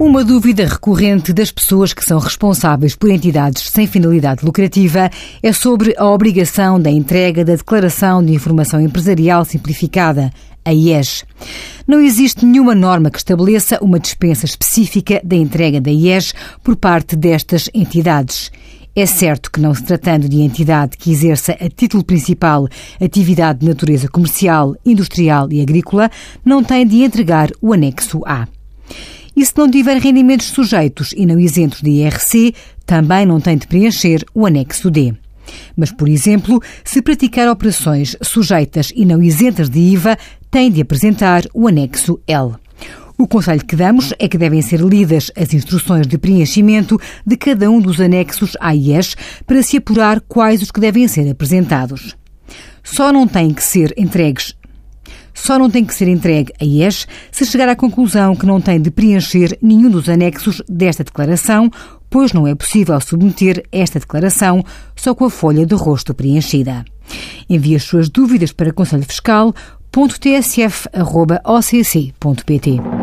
Uma dúvida recorrente das pessoas que são responsáveis por entidades sem finalidade lucrativa é sobre a obrigação da entrega da Declaração de Informação Empresarial Simplificada, a IES. Não existe nenhuma norma que estabeleça uma dispensa específica da entrega da IES por parte destas entidades. É certo que, não se tratando de entidade que exerça a título principal atividade de natureza comercial, industrial e agrícola, não tem de entregar o anexo A. E se não tiver rendimentos sujeitos e não isentos de IRC, também não tem de preencher o anexo D. Mas, por exemplo, se praticar operações sujeitas e não isentas de IVA, tem de apresentar o anexo L. O conselho que damos é que devem ser lidas as instruções de preenchimento de cada um dos anexos à IES para se apurar quais os que devem ser apresentados. Só não têm que ser entregues só não tem que ser entregue a IES se chegar à conclusão que não tem de preencher nenhum dos anexos desta declaração, pois não é possível submeter esta declaração só com a folha de rosto preenchida. Envie as suas dúvidas para conselhofiscal.tsf.occ.pt.